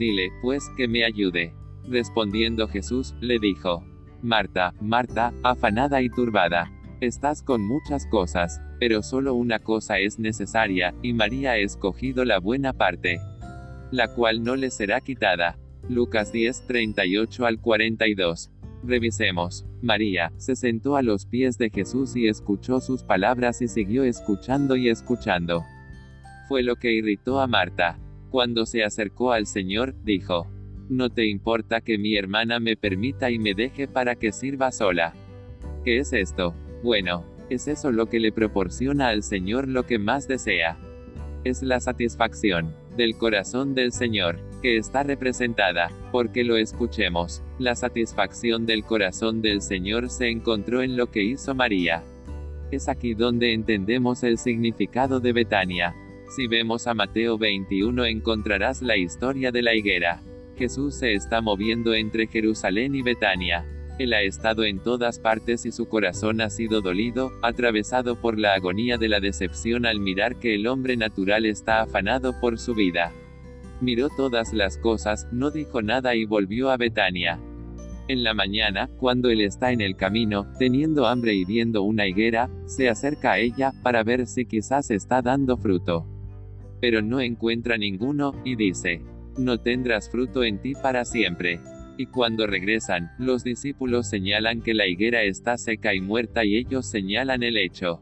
Dile, pues, que me ayude. Respondiendo Jesús, le dijo, Marta, Marta, afanada y turbada, estás con muchas cosas, pero solo una cosa es necesaria, y María ha escogido la buena parte, la cual no le será quitada. Lucas 10, 38 al 42. Revisemos. María, se sentó a los pies de Jesús y escuchó sus palabras y siguió escuchando y escuchando. Fue lo que irritó a Marta. Cuando se acercó al Señor, dijo, No te importa que mi hermana me permita y me deje para que sirva sola. ¿Qué es esto? Bueno, es eso lo que le proporciona al Señor lo que más desea. Es la satisfacción del corazón del Señor, que está representada, porque lo escuchemos. La satisfacción del corazón del Señor se encontró en lo que hizo María. Es aquí donde entendemos el significado de Betania. Si vemos a Mateo 21 encontrarás la historia de la higuera. Jesús se está moviendo entre Jerusalén y Betania. Él ha estado en todas partes y su corazón ha sido dolido, atravesado por la agonía de la decepción al mirar que el hombre natural está afanado por su vida. Miró todas las cosas, no dijo nada y volvió a Betania. En la mañana, cuando él está en el camino, teniendo hambre y viendo una higuera, se acerca a ella, para ver si quizás está dando fruto. Pero no encuentra ninguno, y dice, no tendrás fruto en ti para siempre. Y cuando regresan, los discípulos señalan que la higuera está seca y muerta y ellos señalan el hecho.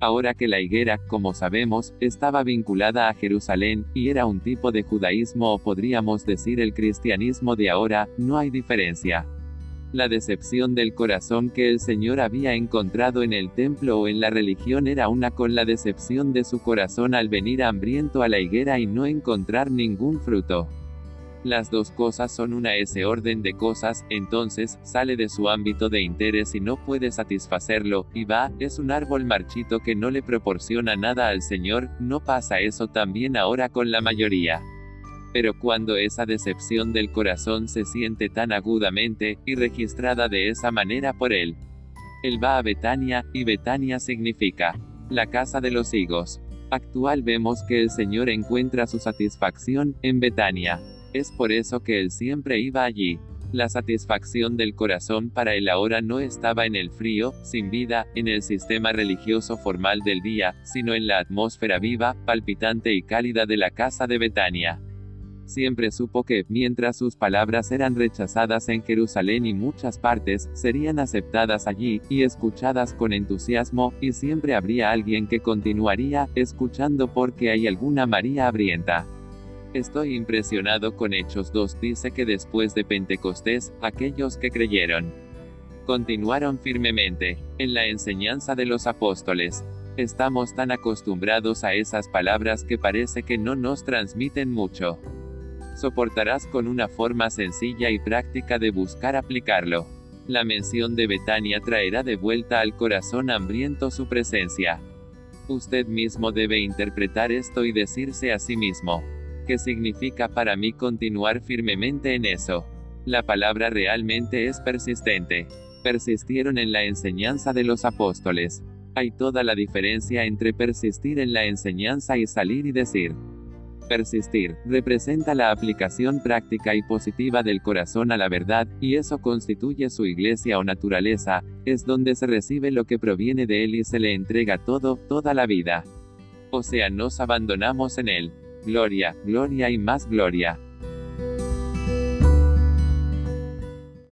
Ahora que la higuera, como sabemos, estaba vinculada a Jerusalén, y era un tipo de judaísmo o podríamos decir el cristianismo de ahora, no hay diferencia. La decepción del corazón que el Señor había encontrado en el templo o en la religión era una con la decepción de su corazón al venir hambriento a la higuera y no encontrar ningún fruto. Las dos cosas son una ese orden de cosas, entonces, sale de su ámbito de interés y no puede satisfacerlo, y va, es un árbol marchito que no le proporciona nada al Señor, no pasa eso también ahora con la mayoría. Pero cuando esa decepción del corazón se siente tan agudamente, y registrada de esa manera por él, él va a Betania, y Betania significa, la casa de los higos. Actual vemos que el Señor encuentra su satisfacción, en Betania. Es por eso que él siempre iba allí. La satisfacción del corazón para él ahora no estaba en el frío, sin vida, en el sistema religioso formal del día, sino en la atmósfera viva, palpitante y cálida de la casa de Betania. Siempre supo que, mientras sus palabras eran rechazadas en Jerusalén y muchas partes, serían aceptadas allí, y escuchadas con entusiasmo, y siempre habría alguien que continuaría, escuchando porque hay alguna María abrienta. Estoy impresionado con Hechos 2 dice que después de Pentecostés, aquellos que creyeron continuaron firmemente en la enseñanza de los apóstoles. Estamos tan acostumbrados a esas palabras que parece que no nos transmiten mucho. Soportarás con una forma sencilla y práctica de buscar aplicarlo. La mención de Betania traerá de vuelta al corazón hambriento su presencia. Usted mismo debe interpretar esto y decirse a sí mismo, ¿Qué significa para mí continuar firmemente en eso? La palabra realmente es persistente. Persistieron en la enseñanza de los apóstoles. Hay toda la diferencia entre persistir en la enseñanza y salir y decir. Persistir, representa la aplicación práctica y positiva del corazón a la verdad, y eso constituye su iglesia o naturaleza, es donde se recibe lo que proviene de él y se le entrega todo, toda la vida. O sea, nos abandonamos en él gloria, gloria y más gloria.